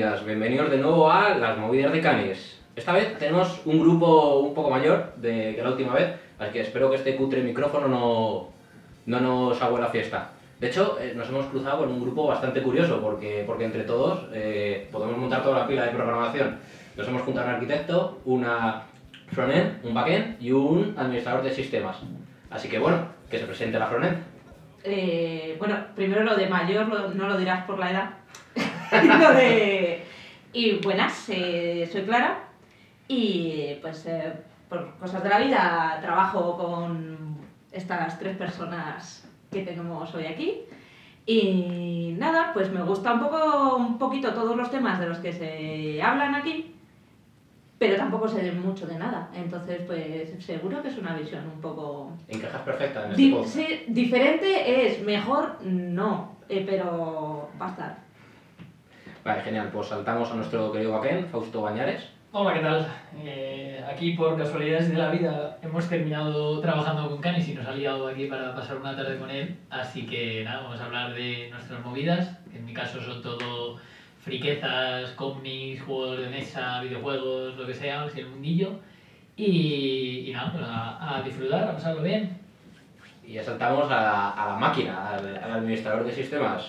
bienvenidos de nuevo a las movidas de Canis. Esta vez tenemos un grupo un poco mayor de que la última vez, así que espero que este cutre micrófono no, no nos haga la fiesta. De hecho, eh, nos hemos cruzado con un grupo bastante curioso porque, porque entre todos eh, podemos montar toda la pila de programación. Nos hemos juntado un arquitecto, una frontend, un backend y un administrador de sistemas. Así que bueno, que se presente la frontend. Eh, bueno, primero lo de mayor lo- no lo dirás por la edad. Y, lo de... y buenas, eh, soy Clara y pues eh, por cosas de la vida trabajo con estas tres personas que tenemos hoy aquí. Y nada, pues me gusta un poco, un poquito todos los temas de los que se hablan aquí, pero tampoco sé mucho de nada. Entonces, pues seguro que es una visión un poco Encajas perfecta en este Di- sí, diferente es, mejor no, eh, pero va a estar. Vale, genial. Pues saltamos a nuestro querido backend, Fausto Bañares. Hola, ¿qué tal? Eh, aquí por casualidades de la vida hemos terminado trabajando con Canis y nos ha liado aquí para pasar una tarde con él. Así que nada, vamos a hablar de nuestras movidas, que en mi caso son todo friquezas, cómics, juegos de mesa, videojuegos, lo que sea, así el mundillo. Y, y nada, pues a, a disfrutar, a pasarlo bien. Y ya saltamos a la, a la máquina, al, al administrador de sistemas.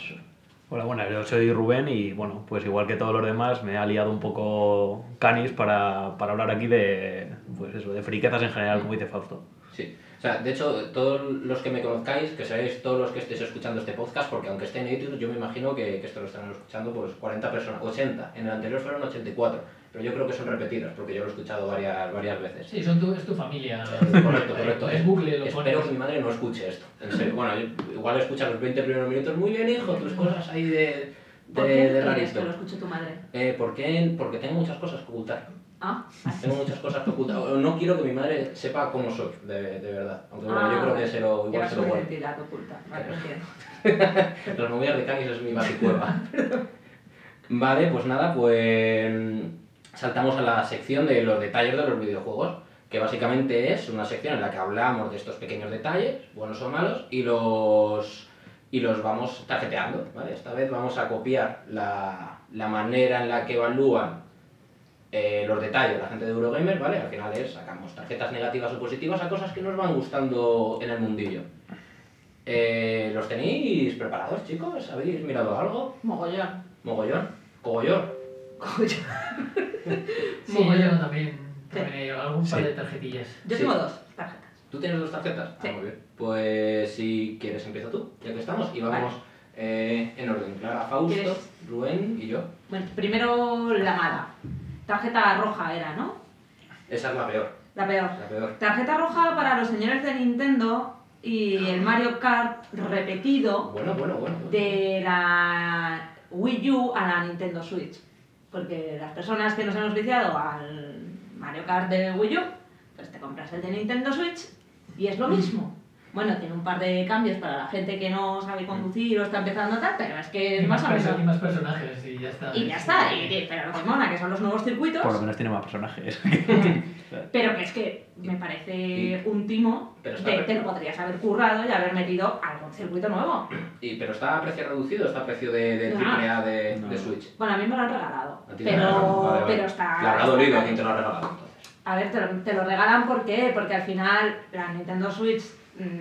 Hola, bueno, yo soy Rubén y bueno, pues igual que todos los demás me ha liado un poco Canis para, para hablar aquí de, pues eso, de friquezas en general, como dice Fausto. Sí. O sea, de hecho, todos los que me conozcáis, que seáis todos los que estéis escuchando este podcast, porque aunque esté en iTunes, yo me imagino que, que esto lo están escuchando pues 40 personas, 80. En el anterior fueron 84, pero yo creo que son repetidas, porque yo lo he escuchado varias, varias veces. Sí, son tu, es tu familia. Correcto, correcto. Es bucle, lo Espero pones. que mi madre no escuche esto. En serio. Bueno, igual escucha los 20 primeros minutos. Muy bien, hijo, tus cosas ahí de, ¿Por de, qué de rarito. que lo escuche tu madre? Eh, ¿por qué? Porque tengo muchas cosas que ocultar. Ah, Tengo muchas cosas que ocultar. No quiero que mi madre sepa cómo soy, de, de verdad. Aunque bueno, Ah, yo creo que vale. se lo, igual se lo guardo. identidad oculta. Vale, entiendo. Las movidas de Canis es mi baticueva. vale, pues nada, pues saltamos a la sección de los detalles de los videojuegos, que básicamente es una sección en la que hablamos de estos pequeños detalles, buenos o malos, y los, y los vamos tarjeteando, ¿vale? Esta vez vamos a copiar la, la manera en la que evalúan eh, los detalles de la gente de Eurogamer, ¿vale? Al final es, sacamos tarjetas negativas o positivas a cosas que nos van gustando en el mundillo. Eh, ¿Los tenéis preparados, chicos? ¿Habéis mirado algo? Mogollón. ¿Mogollón? ¿Cogollón? Sí, yo también, algún par de tarjetillas. Yo Sí. tengo dos tarjetas. ¿Tú tienes dos tarjetas? Sí. Ah, muy bien. Pues si quieres empieza tú, ya que estamos, y vamos eh, en orden. Clara, Fausto, ¿Quieres? Rubén y yo. Bueno, primero la mala. Tarjeta roja era, ¿no? Esa es la peor, La peor. la peor. Tarjeta roja para los señores de Nintendo y el Mario Kart repetido Bueno, bueno, bueno. de la Wii U a la Nintendo Switch. Porque las personas que nos hemos viciado al Mario Kart de Wii U, pues te compras el de Nintendo Switch y es lo mismo. Bueno, tiene un par de cambios para la gente que no sabe conducir o está empezando a tal, pero es que es Y más o perso- y menos. más personajes y ya está. Y ya está, y- pero lo que mola, que son los nuevos circuitos, Por lo menos tiene más personajes. pero que es que me parece un timo Pero de te lo podrías haber currado y haber metido algún circuito nuevo. Y, ¿Pero está a precio reducido está a precio de, de No. triple A de, No. de Switch? Bueno, a mí me lo han regalado, pero, Vale, vale. pero está... Le habrá dolido a quien te lo ha regalado entonces. A ver, te lo, te lo regalan ¿por qué? Porque al final la Nintendo Switch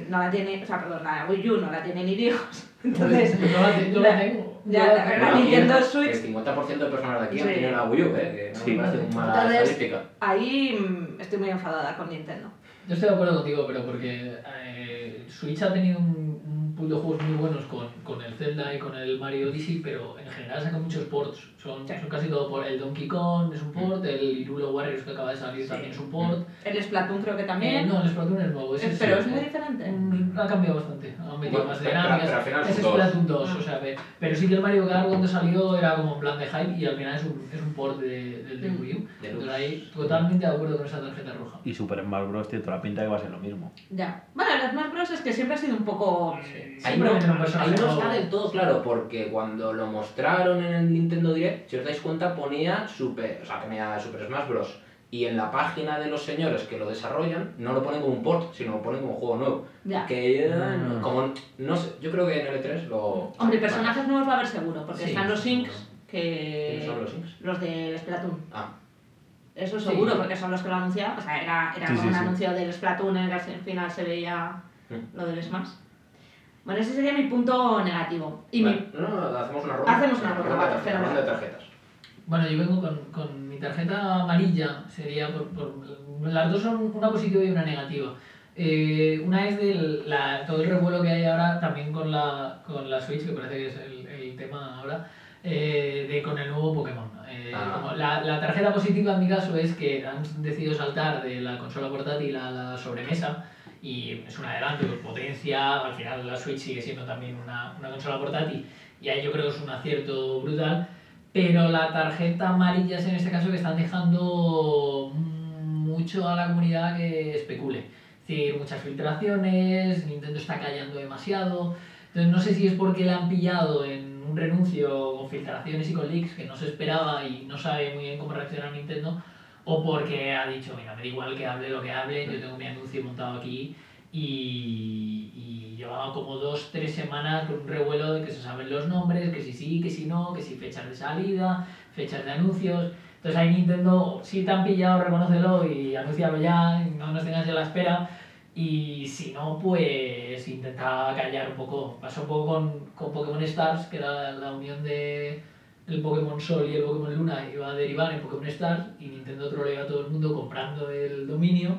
no la tiene, o sea, perdón, la Wii U no la tiene ni Dios. Entonces, yo la, yo la tengo. ya, la la tengo. verdad, Nintendo Switch- El 50% de personas de aquí han Sí. tenido la Wii U, ¿eh? Que no Sí. me parece una mala Entonces- estadística. ahí mm, estoy muy enfadada con Nintendo. Yo estoy de acuerdo contigo, pero porque eh, Switch ha tenido un, de juegos muy buenos con, con el Zelda y con el Mario Odyssey, pero en general saca muchos ports. Son, Sí. son casi todo por el Donkey Kong es un port, el Irulo Warriors que acaba de salir Sí. también es un port. El Splatoon creo que Eh, también, no, el Splatoon es nuevo. ese eh, sí. pero es muy diferente. Mm, Ha cambiado bastante, ha metido Bueno, más pero- dinámicas. es. Splatoon 2, Ah. o sea, ve- pero sí que el Mario Kart cuando salió era como en plan de hype y al final es un, es un port de- del de Mm. Wii U. De Entonces ahí totalmente de acuerdo con esa tarjeta roja. Y Super Smash Bros. tiene toda la pinta que va a ser lo mismo. Ya. Bueno, el Smash Bros. es que siempre ha sido un poco... mm, Ahí no, ahí no está del todo claro, porque cuando lo mostraron en el Nintendo Direct, si os dais cuenta, ponía Super, o sea, ponía Super Smash Bros. Y en la página de los señores que lo desarrollan, no lo ponen como un port, sino lo ponen como juego nuevo. Ya. Que, eh, Mm. como, no sé, yo creo que en L3 lo... Hombre, personajes nuevos va a haber seguro, porque Sí. están los Inks, que... ¿Quiénes son los Inks? Los del Splatoon. Ah, Eso Sí. seguro, porque son los que lo anunciaban. O sea, era, era Sí, como sí, un sí. anuncio del Splatoon en el que al final se veía Mm. lo del Smash. Bueno, ese sería mi punto negativo. Y mi... No, no, hacemos una ronda. Hacemos una ronda, vale, de tarjetas, fenomenal. ronda de tarjetas. Bueno, yo vengo con, con mi tarjeta amarilla, sería por, por- Las dos son una positiva y una negativa. Eh, una es del, la, todo el revuelo que hay ahora también con la, con la Switch, que parece que es el, el tema ahora, eh, de, con el nuevo Pokémon. Eh, Ah. como la, la tarjeta positiva en mi caso es que han decidido saltar de la consola portátil a la sobremesa y es un adelanto, potencia, al final la Switch sigue siendo también una, una consola portátil y ahí yo creo que es un acierto brutal, pero la tarjeta amarilla es en este caso que están dejando mucho a la comunidad que especule. Es decir, muchas filtraciones, Nintendo está callando demasiado, entonces no sé si es porque la han pillado en un renuncio con filtraciones y con leaks que no se esperaba y no sabe muy bien cómo reaccionar Nintendo, o porque ha dicho, mira, me da igual que hable lo que hable, yo tengo mi anuncio montado aquí y, y llevaba como dos, tres semanas con un revuelo de que se saben los nombres, que si sí, que si no, que si fechas de salida, fechas de anuncios. Entonces ahí Nintendo, si te han pillado, reconócelo y anúncialo ya, no nos tengas a la espera. Y si no, pues intenta callar un poco. Pasó un poco con, con Pokémon Stars, que era la unión de el Pokémon Sol y el Pokémon Luna iba a derivar en Pokémon Stars y Nintendo trolea a todo el mundo comprando el dominio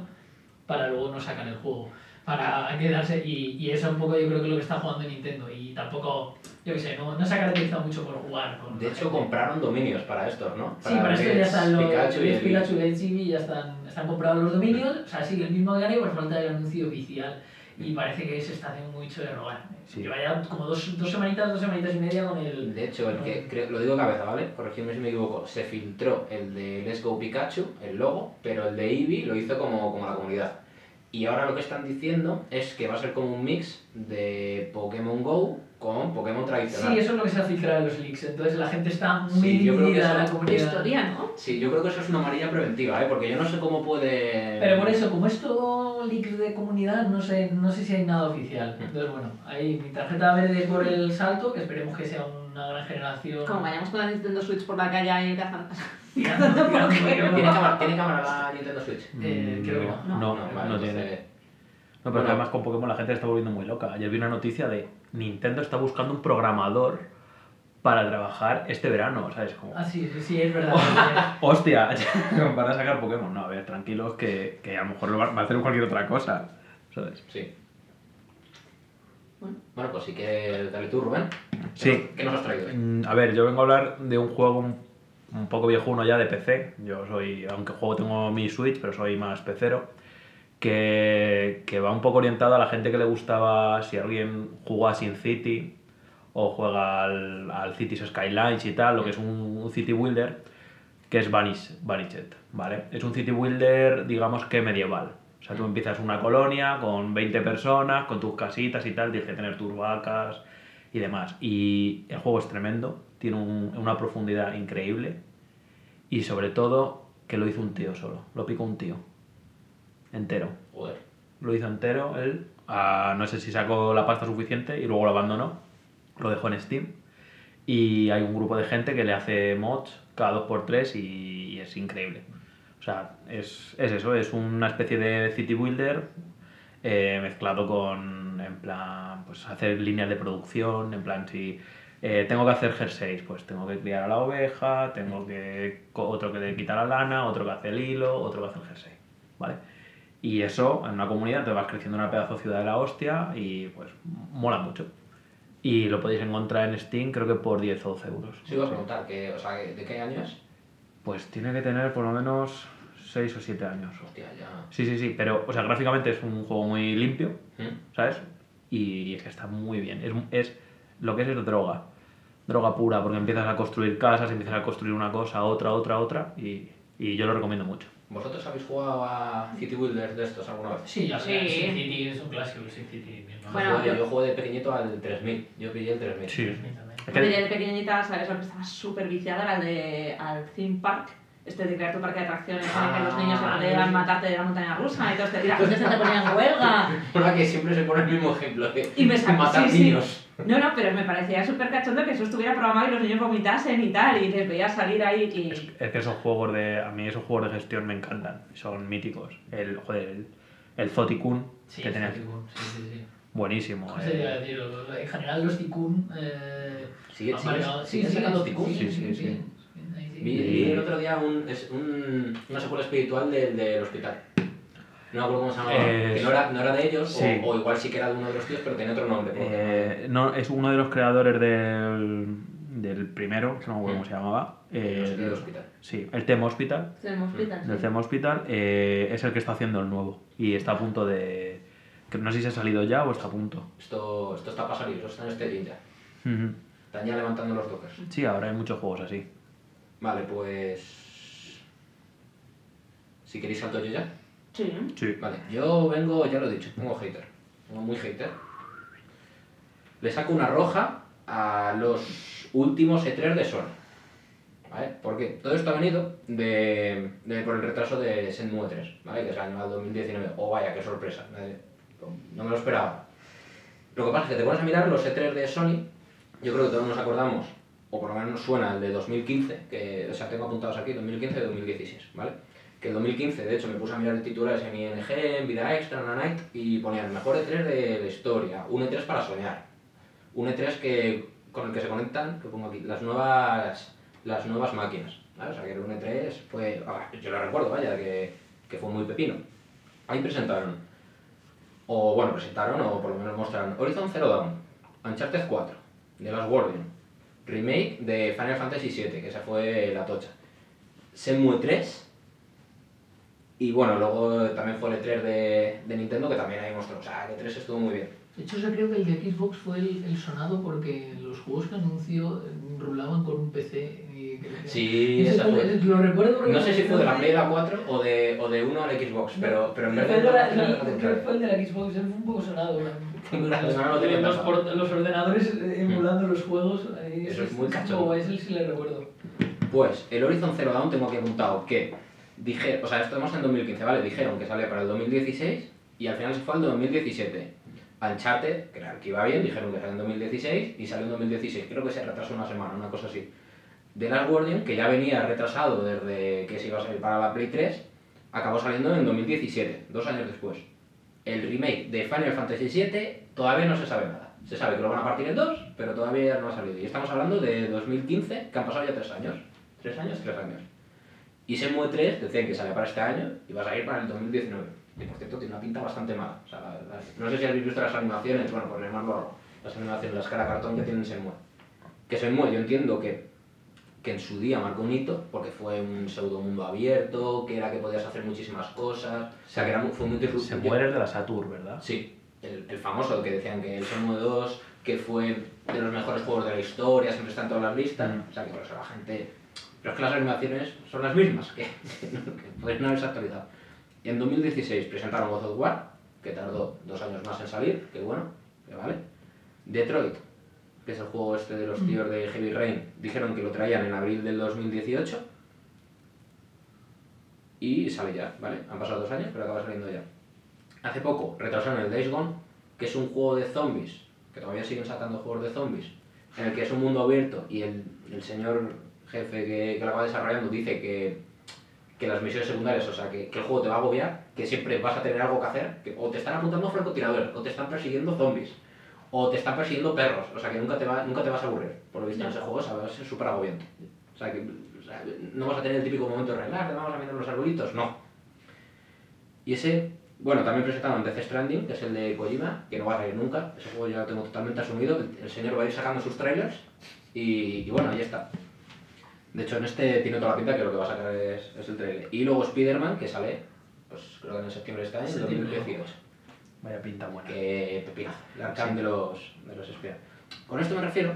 para luego no sacar el juego. Para quedarse, y, y eso un poco yo creo que es lo que está jugando Nintendo. Y tampoco, yo qué sé, no, no se ha caracterizado mucho por jugar. Con De hecho, gente. compraron dominios para estos, ¿no? Sí, para esto ya están los Pikachu y el- Pikachu y Let's Eevee, ya están, están comprados los dominios, o sea, sigue el mismo horario por falta del anuncio oficial. Y parece que se está haciendo mucho de rogar. Sí. Lleva ya como dos, dos semanitas, dos semanitas y media con el... De hecho, el que, creo, lo digo de cabeza, ¿vale? Corregidme si me equivoco. Se filtró el de Let's Go Pikachu, el logo, pero el de Eevee lo hizo como, como la comunidad. Y ahora lo que están diciendo es que va a ser como un mix de Pokémon Go con Pokémon tradicional. Sí, eso es lo que se ha filtrado en los leaks, entonces la gente está muy Sí, yo creo que la comunidad. historia, ¿no? Sí, yo creo que eso es una amarilla preventiva, ¿eh? Porque yo no sé cómo puede... Pero por eso, como es todo leaks de comunidad, no sé, no sé si hay nada oficial. Entonces, bueno, ahí mi tarjeta verde por el salto, que esperemos que sea una gran generación. Como vayamos con la Nintendo Switch por la calle y cazando. ¿Tiene cámara, ¿Tiene cámara la Nintendo Switch? Eh, creo que no. No, No, no, vale, no entonces- tiene. No, pero Bueno. además con Pokémon la gente está volviendo muy loca. Ayer vi una noticia de Nintendo está buscando un programador para trabajar este verano, ¿sabes? Como, Ah, sí, sí, sí, es verdad. hostia, van a sacar Pokémon. No, a ver, tranquilos que, que a lo mejor lo va va a hacer cualquier otra cosa, ¿sabes? Sí. Bueno. Bueno, pues sí que dale tú, Rubén. ¿Qué Sí. nos- ¿Qué nos has traído hoy? Mm, A ver, yo vengo a hablar de un juego un, un poco viejuno ya de PC. Yo soy, aunque juego tengo mi Switch, pero soy más pecero. Que, que va un poco orientado a la gente que le gustaba, si alguien jugó a Sin City o juega al, al Cities Skylines y tal, lo que es un, City Builder, que es Vanish, ¿vale? Es un City Builder, digamos que medieval. O sea, tú empiezas una colonia con 20 personas, con tus casitas y tal, tienes que tener tus vacas y demás. Y el juego es tremendo, tiene un- una profundidad increíble y sobre todo que lo hizo un tío solo, lo picó un tío, entero. Joder. Lo hizo entero él, ah, no sé si sacó la pasta suficiente y luego lo abandonó, lo dejó en Steam. Y hay un grupo de gente que le hace mods cada 2x3 y, y es increíble. O sea, es, es eso, es una especie de city builder eh, mezclado con, en plan, pues hacer líneas de producción, en plan, si eh, tengo que hacer jerseys, pues tengo que criar a la oveja, tengo que, otro que le quita la lana, otro que hace el hilo, otro que hace el jersey, ¿vale? Y eso, en una comunidad, te vas creciendo una pedazo ciudad de la hostia y pues mola mucho. Y lo podéis encontrar en Steam, creo que por 10 o 12 euros. Sí, iba a preguntar, que, o sea, ¿de qué año es? Pues tiene que tener por lo menos 6 o 7 años. Hostia, ya. Sí, sí, sí, pero, o sea, gráficamente es un juego muy limpio, ¿Mm? ¿sabes? Y es que está muy bien. Es, es lo que es es droga. Droga pura, porque empiezas a construir casas, empiezas a construir una cosa, otra, otra, otra, y, y yo lo recomiendo mucho. ¿Vosotros habéis jugado a City Builders de estos alguna vez? Sí, ya Sí. sé, Sin City es un clásico, el Sin City. Bueno, yo- yo jugué de pequeñito al 3000. Yo pillé el 3000. Sí. Yo de pequeñita, ¿sabes? Lo que estaba súper viciada era el de al theme park. Este de crear tu parque de atracciones en el que los niños se Ah, podían sí. matarte de la montaña rusa y todo este y la gente se te ponía en huelga. Una que siempre se pone el mismo ejemplo de Y me sacó, matar sí, sí. No, no, pero me parecía súper cachondo que eso estuviera programado y los niños vomitasen y tal, y les veía salir ahí y... Es, es que esos juegos de. A mí esos juegos de gestión me encantan. Son míticos. El, joder, el, el Zoticun, Sí, que. Ticun, sí, sí, sí. Buenísimo. ¿Cómo se iba a eh. decir? En general los Ticun... Eh, Sigue- sigue- sacando Ticun, sí, sí, siguen. Vi, vi el otro día un, es un, una secuela espiritual del, del hospital. No me acuerdo cómo se llamaba. Eh, que no era, no era de ellos, sí. o, o igual sí que era de uno de los tíos, pero tenía otro nombre. Eh, no, es uno de los creadores del, del primero, que no me acuerdo cómo se llamaba. eh, del hospital. sí, el Tem Hospital. Del Tem Hospital eh, es el que está haciendo el nuevo. Y está a punto de. que No sé si se ha salido ya o está a punto. Esto, esto está para salir, esto está en este ya. Están ya levantando los dockers. Sí, ahora hay muchos juegos así. Vale, pues. Si queréis salto yo ya. Sí. Sí. Vale, yo vengo, ya lo he dicho, tengo hater. Tengo muy hater. Le saco una roja a los últimos E3 de Sony. ¿Vale? Porque todo esto ha venido de, de- por el retraso de Shenmue 3, ¿vale? Que es el año 2019. Oh, vaya, qué sorpresa. No me lo esperaba. Lo que pasa es que te pones a mirar los E3 de Sony, yo creo que todos nos acordamos, o por lo menos nos suena el de 2015, que, o sea, tengo apuntados aquí, 2015 y 2016, ¿vale? Que el 2015, de hecho, me puse a mirar titulares en ING, en Vida Extra, en Night, y ponían el mejor E3 de la historia, un E3 para soñar, un E3 que, con el que se conectan, que pongo aquí, las nuevas, las nuevas máquinas, ¿vale? O sea, que era un E3, fue, ah, yo lo recuerdo, vaya, que, que fue muy pepino. Ahí presentaron, o bueno, presentaron, o por lo menos mostraron Horizon Zero Dawn, Uncharted 4, The Last Guardian, remake de Final Fantasy VII, que esa fue la tocha, Shenmue 3, y bueno, luego también fue el E3 de, de Nintendo, que también ahí mostró, o sea, el E3 estuvo muy bien. De hecho, yo creo que el de Xbox fue el, el sonado porque los juegos que anunció eh, rulaban con un PC. Y que- Sí, esa fue-. Lo recuerdo. No sé si fue de la Play 4 o de, o de uno al Xbox, pero, pero en el no, creo que fue el de la Xbox, él fue un poco sonado. Los, ordenadores eh, emulando los juegos. Eso es muy cachondo. juego, ese sí le recuerdo. Pues el Horizon Zero Dawn tengo aquí apuntado que dije, o sea, estamos en 2015, ¿vale? Dijeron que sale para el 2016 y al final se fue al 2017. Uncharted, que que iba bien, dijeron que sale en 2016 y salió en 2016. Creo que se retrasó una semana, una cosa así. The Last Guardian, que ya venía retrasado desde que se iba a salir para la Play 3, acabó saliendo en 2017, dos años después. El remake de Final Fantasy VII todavía no se sabe nada. Se sabe que lo van a partir en dos, pero todavía no ha salido. Y estamos hablando de 2015, que han pasado ya tres años. ¿Tres años? Tres años. Y Shenmue 3 decían que sale para este año y va a salir para el 2019. Y por cierto, tiene una pinta bastante mala. O sea, la- la- no sé si habéis visto las animaciones, bueno, por llamarlo las animaciones, las cara cartón que tienen Shenmue. Que Shenmue yo entiendo que, que en su día marcó un hito, porque fue un pseudo mundo abierto, que era que podías hacer muchísimas cosas, o sea, que era muy, fue muy Se disruptivo. muere de la Saturn, ¿verdad? Sí, el, el famoso que decían que el Shenmue 2, que fue de los mejores juegos de la historia, siempre está en todas las listas, Mm. o sea que por eso la gente... Pero es que las animaciones son las mismas, que, no haberse actualizado. Y en 2016 presentaron God of War, que tardó dos años más en salir, que bueno, que vale. Detroit, que es el juego este de los tíos de Heavy Rain, dijeron que lo traían en abril del 2018. Y sale ya, ¿vale? Han pasado dos años, pero acaba saliendo ya. Hace poco retrasaron el Days Gone, que es un juego de zombies, que todavía siguen sacando juegos de zombies, en el que es un mundo abierto y el, el señor jefe que, que lo va desarrollando dice que, que las misiones secundarias, o sea, que, que el juego te va a agobiar, que siempre vas a tener algo que hacer, que o te están apuntando francotiradores, o te están persiguiendo zombies, o te están persiguiendo perros, o sea, que nunca te, va, nunca te vas a aburrir. Por lo visto en ese juego o va a ser súper agobiante. O sea, que o sea, no vas a tener el típico momento de relax, vamos a mirar los arbolitos, no. Y ese, bueno, también presentaron Death Stranding, que es el de Kojima, que no va a salir nunca. Ese juego ya lo tengo totalmente asumido. El, el señor va a ir sacando sus trailers y, y bueno, ahí está. De hecho, en este tiene toda la pinta que lo que va a sacar es, es el trailer. Y luego Spider-Man, que sale, pues creo que en septiembre año, en Septiembre. 2018. Vaya pinta buena. Que pepinazo, arcán Sí. de los, de los espías. Con esto me refiero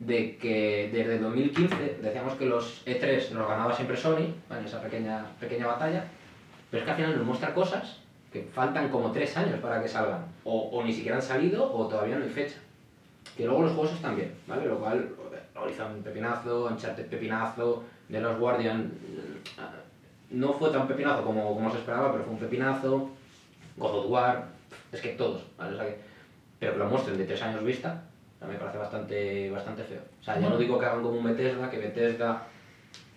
de que desde 2015 decíamos que los E3 los ganaba siempre Sony, en esa pequeña, pequeña batalla, pero es que al final nos muestra cosas que faltan como tres años para que salgan, o, o ni siquiera han salido o todavía no hay fecha. Que luego los juegos están bien, ¿vale? Lo cual, Horizon pepinazo, Uncharted pepinazo, The Lost Guardian eh, no fue tan pepinazo como, como se esperaba, pero fue un pepinazo, God of War, es que todos, ¿vale? O sea que, pero que lo muestren de tres años vista, O sea, me parece bastante, bastante feo. O sea, ya no digo que hagan como un Bethesda, que Bethesda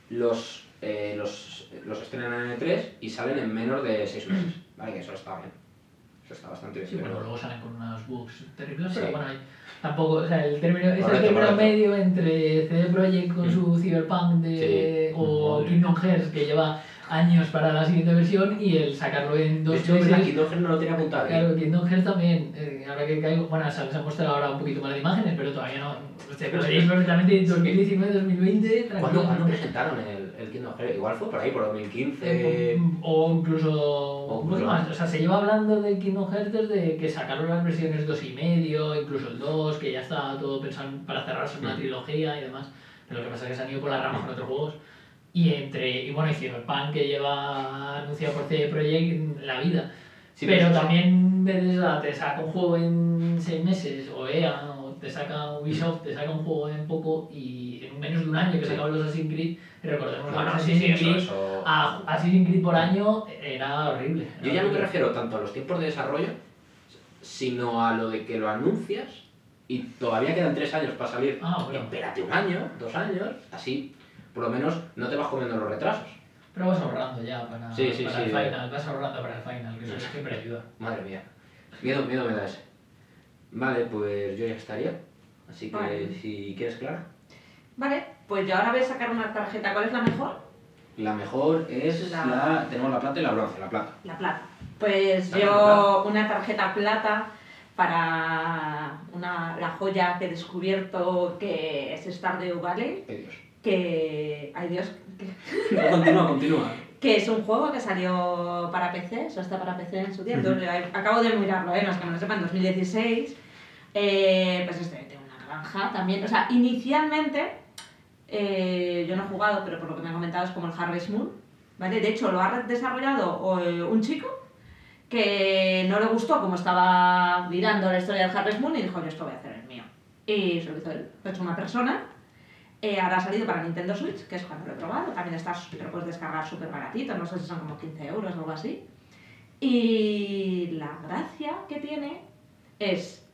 los, eh, los, los estrenan en E3 y salen en menos de 6 meses. Vale, que eso está bien. Eso está bastante bien. Sí, pero- bueno, luego salen con unos bugs terribles, Sí. pero bueno, hay- tampoco, o sea, el término, es el término medio entre CD Projekt con su Cyberpunk de, o. Kingdom Hearts que lleva años para la siguiente versión y el sacarlo en De dos hecho, meses. Kingdom Hearts no lo tenía apuntado. Claro, Kingdom Hearts también, eh, ahora que caigo, bueno, se les ha mostrado ahora un poquito más de imágenes, pero todavía no, se Pero es- perfectamente 2019, 2020, ¿Cuándo, ¿Cuándo presentaron el, el Kingdom Hearts? Igual fue por ahí, por 2015. Eh, o incluso O incluso más. más. O sea, se lleva hablando de Kingdom Hearts desde que sacaron las versiones 2 y medio, incluso el 2, que ya está todo pensado para cerrarse una Mm. trilogía y demás. Pero lo que pasa es que se han ido por las ramas con otros juegos. Y entre y bueno, y Cyberpunk que lleva anunciado por CD Projekt la vida. Sí, pero sí. también Bethesda te saca un juego en 6 meses, o EA, o te saca Ubisoft, te saca un juego en poco y en menos de un año que Sí. sacaban los Assassin's Creed, recordemos que Bueno, los sí, sí, Assassin's eso, Creed eso. a Assassin's Creed por año era horrible. era Yo ya no me horrible. refiero tanto a los tiempos de desarrollo, sino a lo de que lo anuncias y todavía quedan tres años para salir. Ah, bueno. Espérate un año, dos años, así por lo menos no te vas comiendo los retrasos. Pero vas ahorrando ya para, Sí, sí, para sí, el final, vas ahorrando para el final, que eso siempre ayuda. Madre mía. Miedo, miedo me da ese. Vale, pues yo ya estaría. Así que Vale. si quieres, Clara. Vale, pues yo ahora voy a sacar una tarjeta. ¿Cuál es la mejor? La mejor es La- la... Tenemos la plata y la bronce, la plata. La plata. Pues yo una tarjeta plata para una, la joya que he descubierto que es Stardew Valley, Ay, Dios. Que, ay Dios, que, No, continúa, continúa. que es un juego que salió para PC, eso está para PC en su día, entonces yo acabo de mirarlo, ¿eh? no es que me lo sepan, en 2016, eh, pues es de, de una granja también, o sea, inicialmente eh, yo no he jugado, pero por lo que me han comentado es como el Harvest Moon, ¿vale? De hecho lo ha desarrollado eh, un chico que no le gustó como estaba mirando la historia del Harvest Moon y dijo, yo esto voy a hacer el mío. Y se lo hizo él, lo hecho una persona. Eh, ahora ha salido para Nintendo Switch, que es cuando lo he probado. También está, lo puedes descargar súper baratito, no sé si son como 15 euros o algo así. Y la gracia que tiene es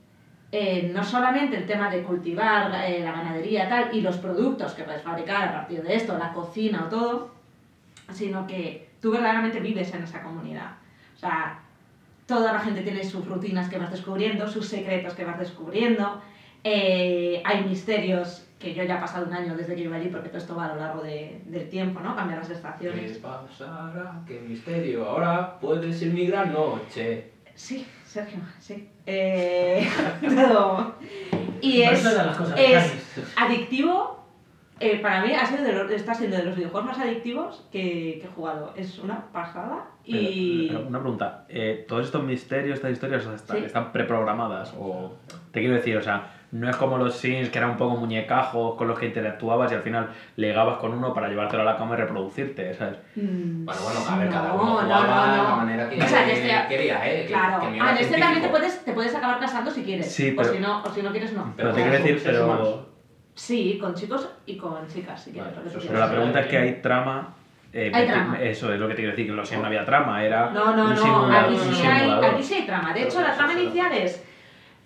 eh, no solamente el tema de cultivar eh, la ganadería tal y los productos que puedes fabricar a partir de esto, la cocina o todo, sino que tú verdaderamente vives en esa comunidad. O sea, toda la gente tiene sus rutinas que vas descubriendo, sus secretos que vas descubriendo, eh, hay misterios que yo ya he pasado un año desde que iba allí, porque todo esto va a lo largo de- del tiempo, ¿no? Cambiar las ¿Qué estaciones. pasará? ¿Qué misterio? Ahora puede ser mi gran noche. Sí, Sergio, sí. Eh, todo. Y es, las cosas es adictivo. eh, para mí ha sido de los- está siendo de los videojuegos más adictivos que, que he jugado. Es una pasada. Y. Pero, pero una pregunta, eh, ¿todos estos misterios, estas historias o sea, están, Sí. están preprogramadas? O te quiero decir, o sea, no es como los Sims que eran un poco muñecajos con los que interactuabas y al final legabas con uno para llevártelo a la cama y reproducirte, ¿sabes? Mm, Bueno, bueno, a ver, cada no, uno no, jugaba no, de no. la manera que O sea, que este- quería, ¿eh? Que- Claro. que mi Ah, en este también te puedes, te puedes acabar casando si quieres. Sí, o, pero- si no, o si no quieres, no. Pero te con quiero decir, pero, Sí, con chicos y con chicas, si quieres. Vale, lo que tú eso es- pero la pregunta es que hay trama. eh, Hay trama. Eso es lo que te quiero decir, que en los Sims no había trama, era No, no, un no, simulador. aquí sí, hay, aquí sí hay trama. De hecho, Pero la trama inicial es,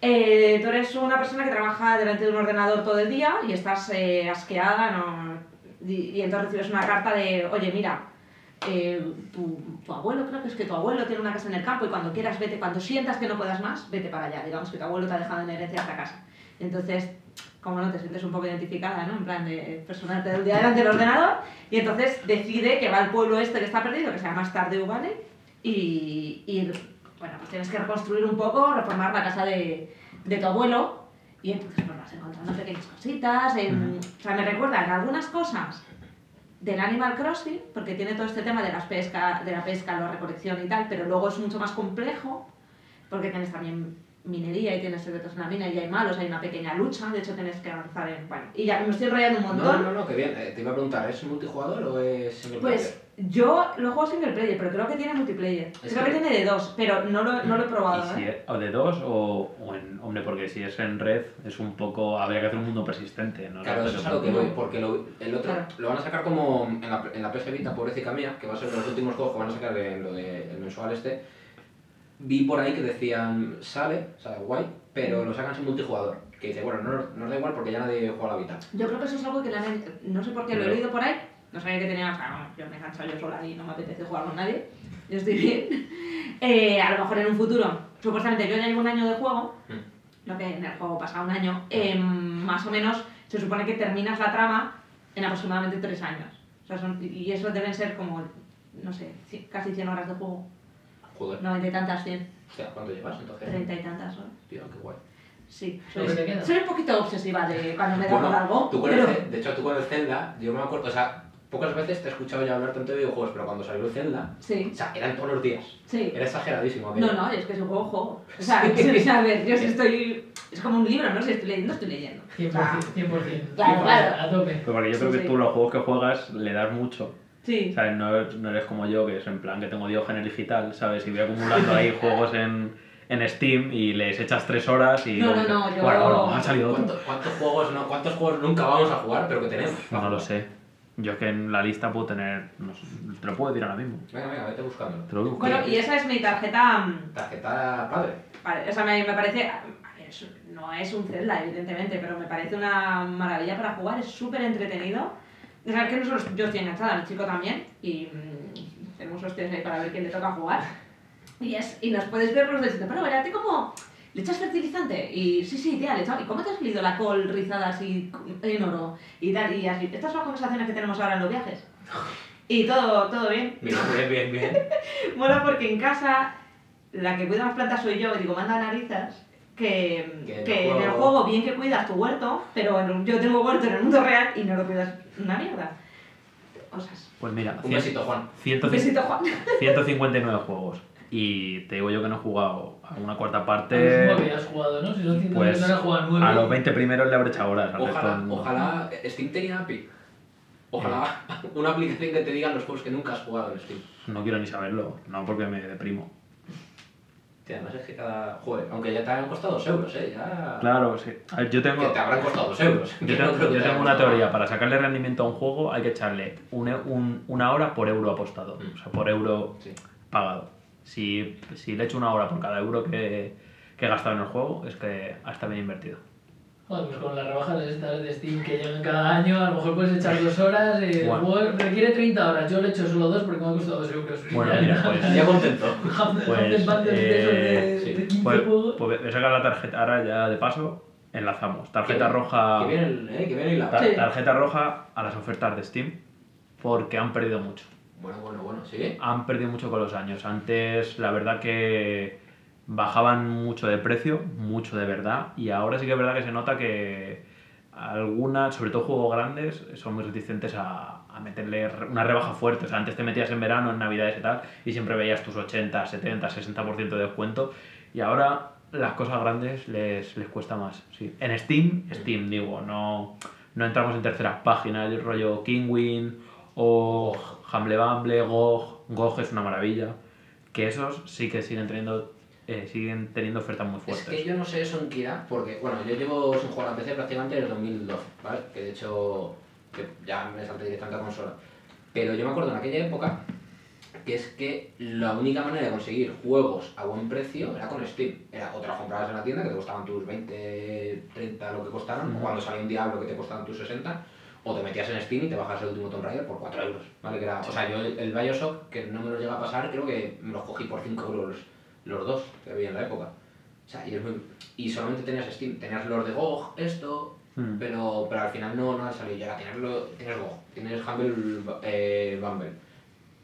eh, tú eres una persona que trabaja delante de un ordenador todo el día y estás eh, asqueada, ¿no? y, entonces recibes una carta de, oye, mira, eh, tu, tu abuelo, creo que es que tu abuelo tiene una casa en el campo y cuando quieras vete, cuando sientas que no puedas más, vete para allá. Digamos que tu abuelo te ha dejado en herencia esta casa. Entonces, como no, te sientes un poco identificada, ¿no? En plan de personarte del día delante del ordenador y entonces decide que va al pueblo este que está perdido, que se llama Stardew Valley, y, y, bueno, pues tienes que reconstruir un poco, reformar la casa de, de tu abuelo y entonces pues vas encontrando pequeñas cositas, en- o sea, me recuerda en algunas cosas del Animal Crossing, porque tiene todo este tema de, las pesca, de la pesca, la recolección y tal, pero luego es mucho más complejo, porque tienes también minería y tienes secretos en la mina y hay malos, hay una pequeña lucha, de hecho tienes que avanzar en... Bueno, y ya me estoy enrollando un No, montón. no, no, que bien. Eh, te iba a preguntar, ¿es multijugador o es single player? Pues yo lo juego single player, pero creo que tiene multiplayer. Es creo que- que tiene de dos, pero no lo, no lo he probado. Y si ¿eh? es- o de dos o, o en. Hombre, porque si es en red es un poco. Habría que hacer un mundo persistente, ¿no? Claro, eso es a lo que No. voy, porque lo, el otro Claro. lo van a sacar como en la, en la PS Vita, pobrecita mía, que va a ser de los últimos juegos que van a sacar en lo del mensual este. Vi por ahí que decían, sale, o sea, guay, pero lo sacan sin multijugador. que dice, bueno, no, nos- nos da igual porque ya nadie juega a la Vita. Yo creo que eso es algo que han... No sé por qué lo he leído por ahí. No sabía que tenía... O sea, yo me he enganchado yo sola y no me apetece jugar con nadie. Yo estoy bien. Eh, a lo mejor en un futuro, supuestamente yo ya llevo un año de juego, Mm. lo que en el juego pasa un año, eh, más o menos se supone que terminas la trama en aproximadamente tres años. O sea, son- y eso deben ser como, no sé, casi 100 horas de juego. Joder. Noventa y tantas, 100. Hostia, ¿cuánto llevas entonces? Treinta y tantas horas. Tío, qué guay. Sí, soy, soy un poquito obsesiva de cuando me da Bueno, por algo. tú con pero- el, de hecho, tú con el Zelda, yo me acuerdo, o sea, pocas veces te he escuchado ya hablar tanto de videojuegos, pero cuando salió el Zelda, Sí, o sea, eran todos los días. sí. Era exageradísimo. aquello. No, no, es que es un juego, juego. O sea, o sea, a ver, yo sí estoy... Es como un libro, ¿no? Si estoy leyendo, estoy leyendo. 100%. 100%. Claro, claro. A tope. Pero porque yo Sí, creo que sí. tú los juegos que juegas le das mucho. Sí. ¿Sabes? No, eres- no eres como yo, que es en plan que tengo Diógenes digital, ¿sabes? Y voy acumulando ahí juegos en, en Steam y les echas tres horas y... No, no, no, yo- Bueno, bueno, ha salido otro. ¿Cuánto- ¿Cuántos juegos, no, ¿Cuántos juegos nunca vamos a jugar, pero que tenemos? No lo sé. Yo es que en la lista puedo tener... no sé, te lo puedo decir ahora mismo. Venga, venga, vete buscándolo. Te lo digo. Bueno, y esa es mi tarjeta... mm, Tarjeta padre. Vale, o sea, me, me parece... no es un Zelda, evidentemente, pero me parece una maravilla para jugar, es súper entretenido. O sea, es que no solo yo estoy enganchada, el chico también, y mm, hacemos hostias ahí para ver quién le toca jugar. Y, es, y nos puedes ver los diciendo, pero verá, cómo le echas fertilizante? Y sí, sí, tía, le he echado- ¿Y cómo te has salido la col rizada así en oro? Y tal, y así. Estas son las conversaciones que tenemos ahora en los viajes. Y todo, todo bien. Bien, bien, bien, bien. Mola porque en casa la que cuida las plantas soy yo y digo, manda narizas. Que, Que en que el en el juego- bien que cuidas tu huerto, pero en un- yo tengo huerto en el mundo real y no lo cuidas una mierda. Cosas. Pues mira, Un cien- besito, Juan. Un 150 besito, Juan. 159 juegos. Y te digo yo que no he jugado a una cuarta A los parte. nueve has jugado, ¿no? Si son 100 Pues no jugado a nueve. a los 20 primeros le habré echado horas. Ojalá, no. ojalá Steam tenía API. Ojalá una aplicación que te diga los juegos que nunca has jugado en Steam. No quiero ni saberlo, no porque me deprimo. Además es que cada. Joder, aunque ya te hayan costado dos euros, ¿eh? Ya. Claro, sí. A ver, yo tengo, Que te habrán costado dos euros. yo tengo, no yo una teoría. Para sacarle rendimiento a un juego hay que echarle un e- un- una hora por euro apostado. Mm. O sea, por euro Sí. pagado. Si, si le echo una hora por cada euro que, que he gastado en el juego, es que ha estado bien invertido. Joder, pues con las rebajas estas de Steam que llegan cada año, a lo mejor puedes echar dos horas. eh, Bueno. requiere 30 horas, yo le echo solo dos porque me ha costado dos euros. Bueno, Ya, mira, pues- Ya contento. Pues, de eh, sí. de 15 Pues, juegos. pues voy a sacar la tarjeta, ahora ya de paso, enlazamos. Tarjeta Que- roja. Que viene el, eh, que viene el Ta- Sí. Tarjeta roja a las ofertas de Steam porque han perdido mucho. Bueno, bueno, bueno, ¿sí? Han perdido mucho con los años. Antes, la verdad que bajaban mucho de precio, mucho de verdad, y ahora sí que es verdad que se nota que algunas, sobre todo juegos grandes, son muy reticentes a, a meterle una rebaja fuerte. O sea, antes te metías en verano, en navidades y tal, y siempre veías tus 80, 70, 60% de descuento, y ahora las cosas grandes les, les cuesta más. Sí. En Steam, Steam digo, no, no entramos en terceras páginas, el rollo Kingwin o Humble Bumble, GOG, GOG es una maravilla, que esos sí que siguen teniendo, eh, siguen teniendo ofertas muy Es fuertes. que yo no sé eso en qué irá, porque, bueno, yo llevo sin jugar a PC prácticamente desde 2012, ¿vale? Que de hecho, que ya me salté directamente a consola. Pero yo me acuerdo en aquella época que es que la única manera de conseguir juegos a buen precio era con Steam. Era otra comprabas en la tienda que te costaban tus 20, 30 lo que costaron, o cuando salía un Diablo que te costaban tus 60, o te metías en Steam y te bajas el último Tomb Raider por 4 euros, ¿vale? Que era, o sea, yo el, el Bioshock, que no me lo llega a pasar, creo que me los cogí por 5 euros los, dos que había en la época. O sea, y, es muy- y solamente tenías Steam, tenías los de GOG, esto, Mm. pero, pero al final no, no han salido. Y ahora tienes, lo, tienes GOG, tienes Humble eh, Bumble,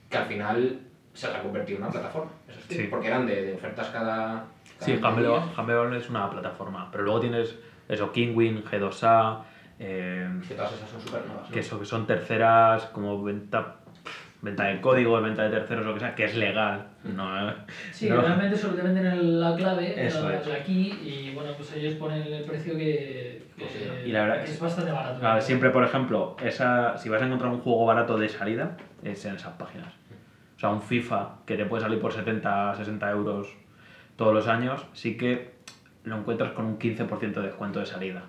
que al final se ha convertido en una plataforma, eso Steam, Sí. porque eran de, de ofertas cada... Sí, cada Humble, mes. Humble Bundle es una plataforma, pero luego tienes eso, Kingwin, G2A, eh, Que todas esas son súper nuevas. ¿no? que, eso, que son terceras, como venta, venta de código, venta de terceros, lo que sea, que es legal. No, eh, Sí, no. realmente solo te venden la clave, Eso la, es. la key, y bueno, pues ellos ponen el precio que, que- Pues sí, ¿no? Y la verdad que es- es bastante barato. Claro, siempre, por ejemplo, esa, si vas a encontrar un juego barato de salida, es en esas páginas. O sea, un FIFA que te puede salir por 70, 60 euros todos los años, sí que lo encuentras con un 15% de descuento de salida.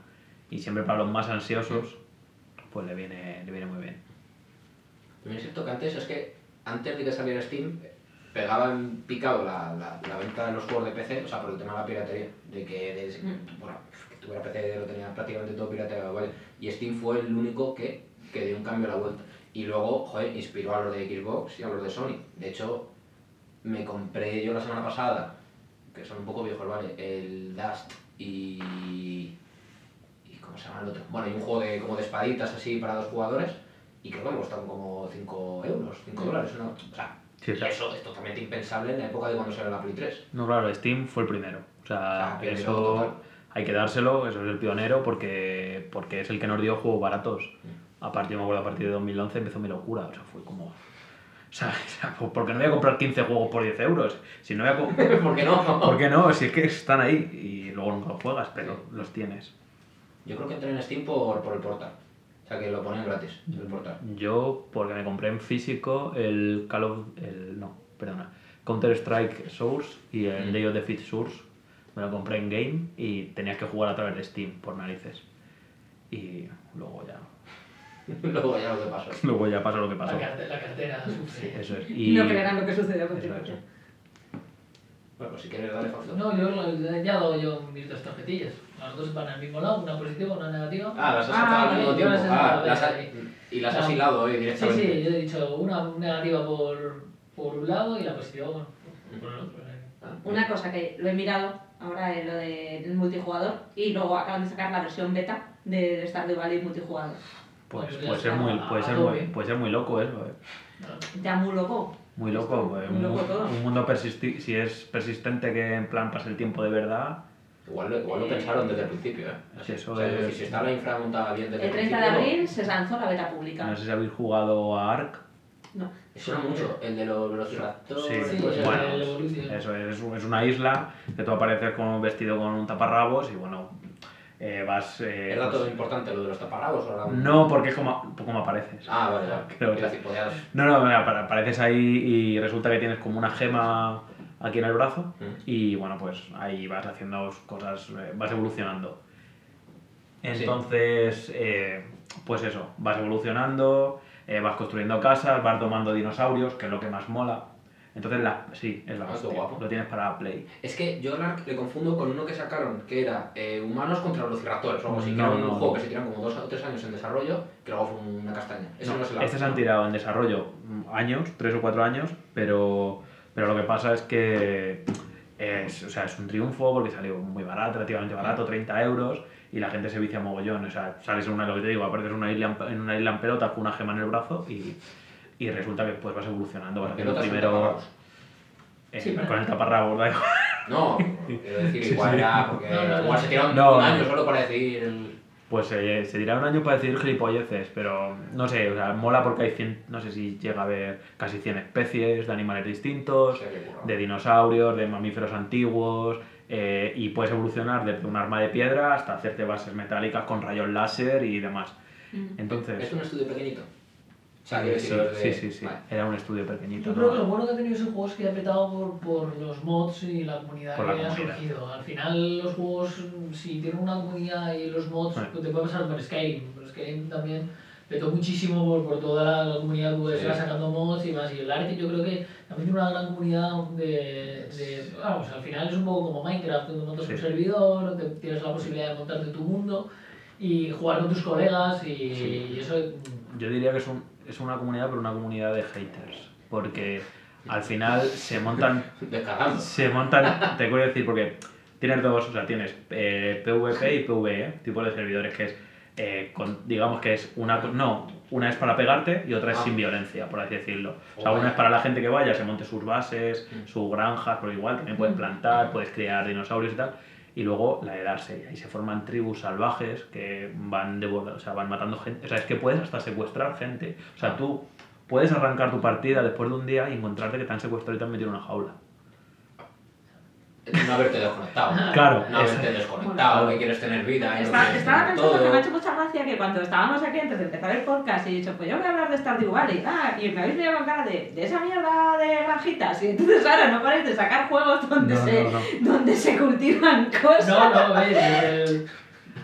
Y siempre para los más ansiosos, pues le viene, le viene muy bien. También es cierto que antes es que, antes de que saliera Steam, pegaba en picado la, la, la venta de los juegos de PC, o sea, por el tema de la piratería, de que, de- Mm. bueno, que tuviera PC lo tenía prácticamente todo pirateado, ¿vale? Y Steam fue el único que, que dio un cambio a la vuelta. Y luego, joder, inspiró a los de Xbox y a los de Sony. De hecho, me compré yo la semana pasada, que son un poco viejos, ¿vale? El Dust y... ¿Y cómo se llama el otro? Bueno, y un juego de, como de espaditas así para dos jugadores y creo que me costaron como 5 euros, 5 dólares, ¿no? O sea, Sí, eso es totalmente impensable en la época de cuando salió la Play 3. No, claro, Steam fue el primero. O sea, eso total. hay que dárselo, eso es el pionero porque, porque es el que nos dio juegos baratos. A partir, me acuerdo, a partir de 2011 empezó mi locura. O sea, fue como... O sea, o sea, ¿por qué no voy a comprar 15 juegos por 10 euros? Si no voy a ¿Por qué no? ¿Por qué no? Si es que están ahí y luego nunca los juegas, pero los tienes. Yo creo que entré en Steam por, por el portal. O sea, que lo ponían gratis, el portal. Yo, porque me compré en físico el Call of... El, no, perdona. Counter-Strike Source y el Mm. Day of Defeat Source. Me lo compré en game y tenías que jugar a través de Steam, por narices. Y luego ya... Luego ya lo que pasó. Luego ya pasó lo que pasó. La, carte- la cartera sufre. Eso es. Y... No creerán lo que sucedió es. Bueno, pues si quieres darle Fausto. No, yo ya he dado yo mis dos tarjetillas. Las dos van al mismo lado, una positiva, una negativa. Ah, las has Ah, sacado al mismo tiempo. las Ah, las ha- y las has Ah. hilado hoy Sí, directamente. sí, yo he dicho una negativa por, por un lado y la positiva por el otro. Una cosa que lo he mirado ahora en lo del multijugador y luego acaban de sacar la versión beta del Stardew Valley multijugador. Pues, Pues puede, ser muy, puede, a ser muy, puede ser muy loco eso, eh. Ya muy loco. Muy loco. pues, Muy un, loco todo. un mundo persisti si es persistente que en plan pase el tiempo de verdad. Igual, lo- igual lo pensaron desde el principio, ¿eh? Sí, eso o sea, es- si está la infra montada bien desde El 30 de principio, abril se lanzó la beta pública. No sé si habéis jugado a Ark. No. Me suena mucho, el de los velociraptors. Sí, Sí, bueno, el. Eso es, es una isla que tú apareces con, vestido con un taparrabos y bueno, eh, vas... eh, ¿Es dato pues- importante lo de los era un- no, porque es como, como apareces. Ah, vale, vale. Creo Quiero que- decir, podías... No, no, mira, apareces ahí y resulta que tienes como una gema aquí en el brazo Mm. y bueno, pues ahí vas haciendo cosas, eh, vas evolucionando. Entonces, eh, pues eso, vas evolucionando, vas construyendo casas, vas tomando dinosaurios, que es lo que más mola. Entonces, la, sí, es la Ah, hostia. guapo. Lo tienes para Play. Es que yo Ark le confundo con uno que sacaron, que era eh, humanos contra velociraptors o algo así, que No, era un no, juego no. que se tiran como dos o tres años en desarrollo, que luego fue una castaña. Ese no, es el Ark. este se han tirado en desarrollo mm, años, tres o cuatro años, pero, pero lo que pasa es que es, o sea, es un triunfo porque salió muy barato, relativamente barato, 30 euros, y la gente se vicia mogollón. O sea, sales en una, lo que te digo, apareces en una isla, en una isla en pelota con una gema en el brazo y, y resulta que pues vas evolucionando, vas haciendo primero eh, Sí, con el da igual. No, quiero decir, igual era porque No, no, igual se tiraron No, un no. año solo para decir el... Pues eh, se dirá un año para decir gilipolleces, pero no sé, o sea, mola porque hay 100, no sé si llega a haber casi 100 especies de animales distintos, de dinosaurios, de mamíferos antiguos, eh, y puedes evolucionar desde un arma de piedra hasta hacerte bases metálicas con rayos láser y demás. Mm. Entonces, ¿Es un estudio pequeñito? O sea, sí, sí, sí, sí, Vale. era un estudio pequeñito. Yo creo ¿no? que lo bueno que ha tenido ese juego es que ha petado por, por los mods y la comunidad Por la que ha comunidad. surgido. Al final los juegos, si tienen una comunidad y los mods, Sí. pues te puede pasar con Skyrim. Pero Skyrim también petó muchísimo por, por toda la, la comunidad que pues, Sí. va sacando mods y más. Y el Ark yo creo que también tiene una gran comunidad de... de vamos, al final es un poco como Minecraft, donde montas Sí. un servidor, te- tienes la posibilidad de montarte tu mundo y jugar con tus colegas y, Sí. y eso... Yo diría que es, un, es una comunidad, pero una comunidad de haters, porque al final se montan Descargando. se montan, te quiero decir, porque tienes dos, o sea, tienes eh, PvP y PvE, tipo de servidores que es, eh, con- digamos que es una, no, una es para pegarte y otra es Ah. sin violencia, por así decirlo. O sea, Joder. una es para la gente que vaya, se monte sus bases, Mm. sus granjas, pero igual también puedes plantar, puedes criar dinosaurios y tal. Y luego la de darse, y ahí se forman tribus salvajes que van o sea, van matando gente. O sea, es que puedes hasta secuestrar gente. O sea, tú puedes arrancar tu partida después de un día y encontrarte que te han secuestrado y te han metido en una jaula. No haberte desconectado. Claro, No haberte desconectado, que quieres tener vida. no Estaba, pensando que me ha hecho mucha gracia que cuando estábamos aquí antes de empezar el podcast y he dicho, pues yo voy a hablar de Stardew Valley, ah, y me habéis mirado con cara de, de esa mierda de granjitas, y entonces ahora no paráis de sacar juegos donde, No, se, no, no. donde se cultivan cosas. No, no, ves, el-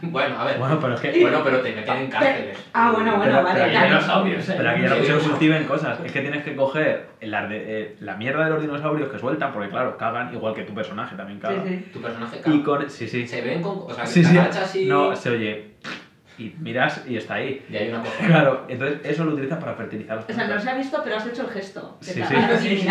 Bueno, a ver. Bueno, pero es que. Bueno, pero te meten en cárceles. Ah, bueno, bueno, Pero- vale. pero claro. dinosaurios, ¿eh? Pero aquí ya no Sí, se cultiven cosas. Es que tienes que coger la, de- eh, la mierda de los dinosaurios que sueltan, porque claro, cagan igual que tu personaje también Sí, caga. sí. Tu personaje Y caga. con. Sí, sí. Se ven con. O sea, Sí, sí. y. No, se oye. Y miras y está ahí. Y hay una cosa. Claro, entonces eso lo utilizas para fertilizar las O sea, no se ha visto, pero has hecho el gesto. Sí, sí. Sí, sí,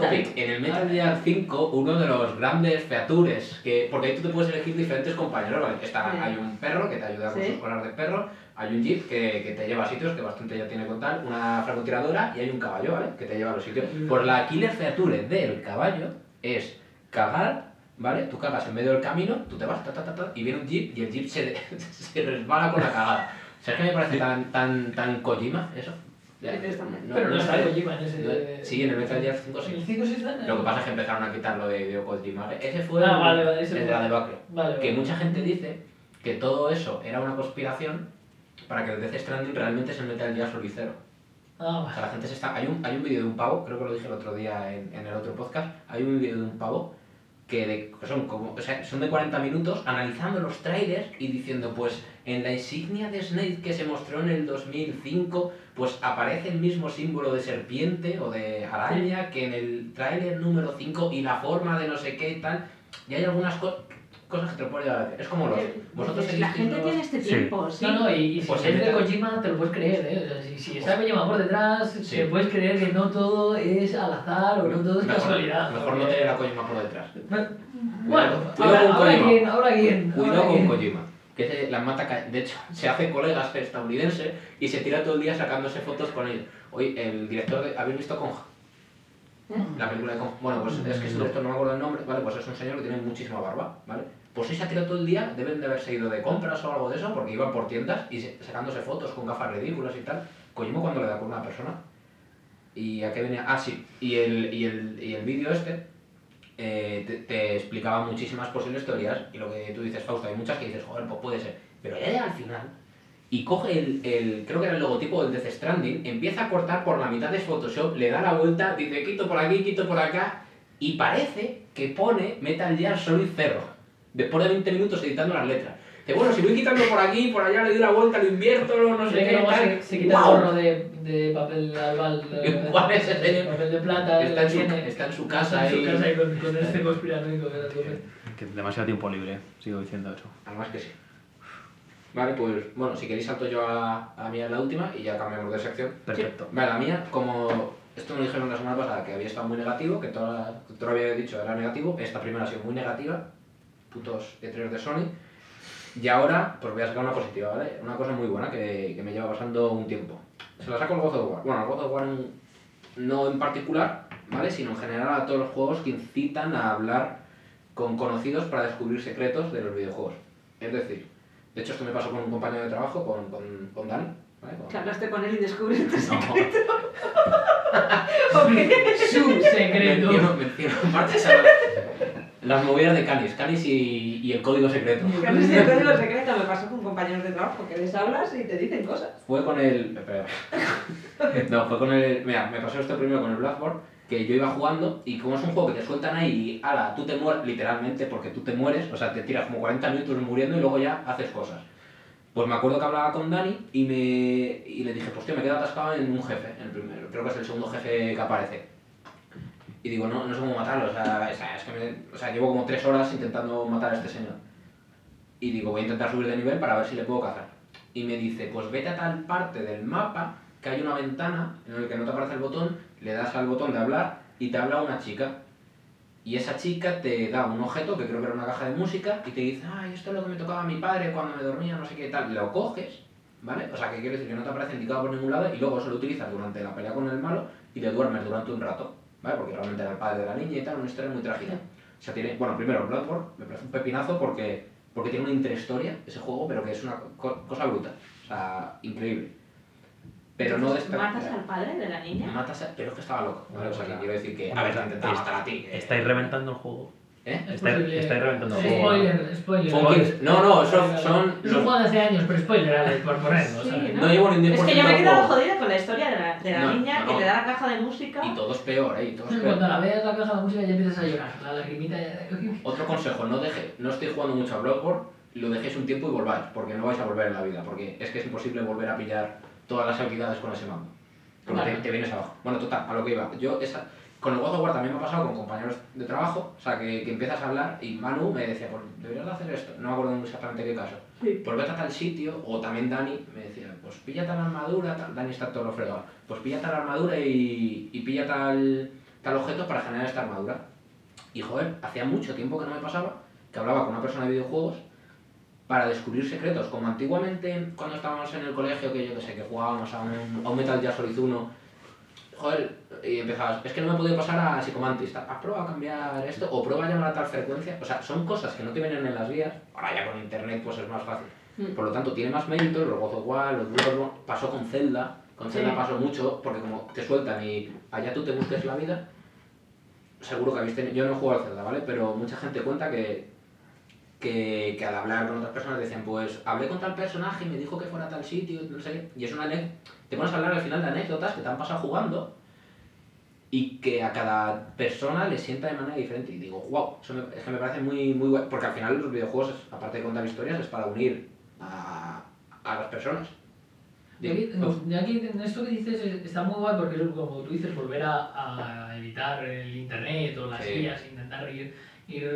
topic, En el Metal Gear 5, uno de los grandes features, que, porque ahí tú te puedes elegir diferentes compañeros, ¿vale? Está, Sí. hay un perro que te ayuda con Sí. sus cosas de perro, hay un jeep que, que te lleva a sitios, que bastante ya tiene con tal, una francotiradora y hay un caballo, ¿vale? Que te lleva a los sitios. Pues la killer feature del caballo es cagar, ¿vale? Tú cagas en medio del camino, tú te vas, ta, ta, ta, ta, y viene un jeep y el jeep se, se resbala con la cagada. ¿Sabes qué me parece tan, tan, tan Kojima eso? Ya, Interesante. Pero no está sé. Kojima en ese... No, Sí, en el Metal Gear 5 sí. ¿El 5 sí está? Lo que pasa es que empezaron a quitarlo de Hideo Kojima. Ese fue Ah, el, vale, vale, ese el de la debacle. Vale, Que mucha gente dice que todo eso era una conspiración para que el Death Stranding realmente es el Metal Gear Solid Zero. Ah, O sea, la gente se está... Hay un, hay un vídeo de un pavo, creo que lo dije el otro día en, en el otro podcast, hay un vídeo de un pavo que, de- son como... O sea, son de 40 minutos analizando los trailers y diciendo, pues, en la insignia de Snake que se mostró en el 2005, pues aparece el mismo símbolo de serpiente o de araña que en el trailer número 5 y la forma de no sé qué y tal. Y hay algunas co- cosas que te lo puedo llevar a decir. Es como los... Vosotros Pues la gente los- tiene este tiempo, sí. No, no, y, y si Pues es en de Kojima te lo puedes creer, ¿eh? O sea, si, si está Kojima por detrás, Sí. te puedes creer que no todo es al azar o no todo es Mejor- casualidad. Mejor no tener a Kojima por detrás. Bueno, ahora, con ahora quién, ahora quién. Cuidado ahora con. Kojima, que se las mata, de hecho, se hace colegas estadounidenses y se tira todo el día sacándose fotos con ellos. Hoy, el director de... ¿Habéis visto Conja? La película de. Bueno, pues es que es un director, no me acuerdo el nombre, ¿vale? Pues es un señor que tiene muchísima barba, ¿vale? Pues hoy se ha tirado todo el día, deben de haberse ido de compras o algo de eso, porque iban por tiendas y se- sacándose fotos con gafas ridículas y tal. Kojima cuando le da con una persona. ¿Y a qué venía? Ah, sí. Y el, y el, y el vídeo este eh, te, te explicaba muchísimas posibles teorías y lo que tú dices, Fausto, hay muchas que dices, joder, pues puede ser. Pero ya llega al final y coge el, el, creo que era el logotipo del Death Stranding, empieza a cortar por la mitad de Photoshop, le da la vuelta, dice quito por aquí, quito por acá y parece que pone Metal Gear Solid Zero. Después de 20 minutos editando las letras. Dice, bueno, si voy quitando por aquí, por allá le doy la vuelta, lo invierto, no sé Creo que qué, se, se quita ¡Guau! el gorro de, de papel albal. ¿Cuál es ese? de Papel de plata. Está en, su, tiene. está en su casa en su casa y con, con este conspiranoico que. Que demasiado tiempo libre, sigo diciendo eso. Además que sí. Vale, pues bueno, si queréis salto yo a, a mí a la última y ya cambiamos de sección. Perfecto. Vale, la mía, como esto me dijeron la semana pasada que había estado muy negativo, que todo lo había dicho era negativo, esta primera ha sido muy negativa, putos E3 de Sony, y ahora pues voy a sacar una positiva, ¿vale? Una cosa muy buena que, que me lleva pasando un tiempo. Se la saco el God of War. Bueno, el God of War en- no en particular, ¿vale? Sino en general a todos los juegos que incitan a hablar con conocidos para descubrir secretos de los videojuegos. Es decir, de hecho esto me pasó con un compañero de trabajo, con, con, con. Con- Que hablaste con él y descubriste ese No. Su secreto. Menciono, menciono a las movidas de Canis, Canis y, y el código secreto. No es el código secreto, me pasó con compañeros de trabajo que les hablas y te dicen cosas. Fue con el. espera. No, fue con el. Mira, me pasó esto primero con el Blackboard, que yo iba jugando y como es un juego que te sueltan ahí y ala, tú te mueres, literalmente, porque tú te mueres, o sea, te tiras como 40 minutos muriendo y luego ya haces cosas. Pues me acuerdo que hablaba con Dani y, me, y le dije, pues tío, me quedo atascado en un jefe, el primero, creo que es el segundo jefe que aparece. Y digo, no, no sé cómo matarlo, o sea, es, que me- o sea, llevo como tres horas intentando matar a este señor. Y digo, voy a intentar subir de nivel para ver si le puedo cazar. Y me dice, pues vete a tal parte del mapa que hay una ventana en la que no te aparece el botón, le das al botón de hablar y te habla una chica. Y esa chica te da un objeto, que creo que era una caja de música, y te dice, ay, esto es lo que me tocaba a mi padre cuando me dormía, no sé qué tal. Lo coges, ¿vale? O sea, que quiere decir que no te aparece indicado por ningún lado y luego eso lo utilizas durante la pelea con el malo y te duermes durante un rato, ¿vale? Porque realmente era el padre de la niña y tal, una historia muy trágica. O sea, tiene, bueno, primero, Bloodborne me parece un pepinazo porque, porque tiene una interhistoria ese juego, pero que es una co- cosa bruta. O sea, increíble. Pero no de esta... ¿Matas al padre de la niña? Matas a- Pero es que estaba loco, ¿vale? O sea, que quiero decir que... A ver, te intentaba matar a ti. que- Estáis reventando el juego. ¿Eh? Es Estáis- estáis reventando el Sí, juego. Spoiler, spoiler. No, no, son- son Es un juego de hace años, pero spoiler, Ale, por ponerlo. ¿no? No llevo ni un 10% Es que yo me he quedado jodida con la historia de la, de la No, niña no, que le da la caja de música. Y todo es peor, ¿eh? Y todo es peor. Cuando la veas la caja de música ya empiezas a llorar. La lagrimita ya... Otro consejo, no deje, no estoy jugando mucho a Bloodborne lo dejéis un tiempo y volváis, porque no vais a volver en la vida, porque es que es imposible volver a pillar todas las habilidades con ese mando. Porque Vale. te, te vienes abajo. Bueno, total, a lo que iba. Yo, esa, con el God of War también me ha pasado con compañeros de trabajo, o sea, que, que empiezas a hablar y Manu me decía, pues deberías de hacer esto. No me acuerdo exactamente qué caso. Sí. Pues vete a tal sitio, o también Dani me decía, pues pilla tal armadura, tal, Dani está todo lo fregado, pues pilla tal armadura y, y pilla tal, tal objeto para generar esta armadura. Y joder, hacía mucho tiempo que no me pasaba que hablaba con una persona de videojuegos para descubrir secretos, como antiguamente cuando estábamos en el colegio, que yo que sé, que jugábamos a un, a un Metal Gear Solid 1, joder, y empezabas, es que no me he podido pasar a Psicomantis, ¿has probado a cambiar esto? O prueba a llamar a tal frecuencia, o sea, son cosas que no te vienen en las guías, ahora ya con internet pues es más fácil. Mm. Por lo tanto, tiene más mérito, los God War, los Bloodborne, pasó con Zelda, con Zelda Sí. pasó mucho, porque como te sueltan y allá tú te busques la vida, seguro que habéis tenido, yo no he jugado al Zelda, ¿vale? Pero mucha gente cuenta que, que, que al hablar con otras personas decían, pues hablé con tal personaje y me dijo que fuera a tal sitio, no sé y es una anécdota, te pones a hablar al final de anécdotas que te han pasado jugando y que a cada persona le sienta de manera diferente. Y digo, wow, eso me- es que me parece muy, muy guay, porque al final los videojuegos, aparte de contar historias, es para unir a, a las personas. Yo aquí, uf, yo aquí en esto que dices es- está muy guay porque es como tú dices, volver a, a evitar el internet o las Sí. guías, intentar ir, ir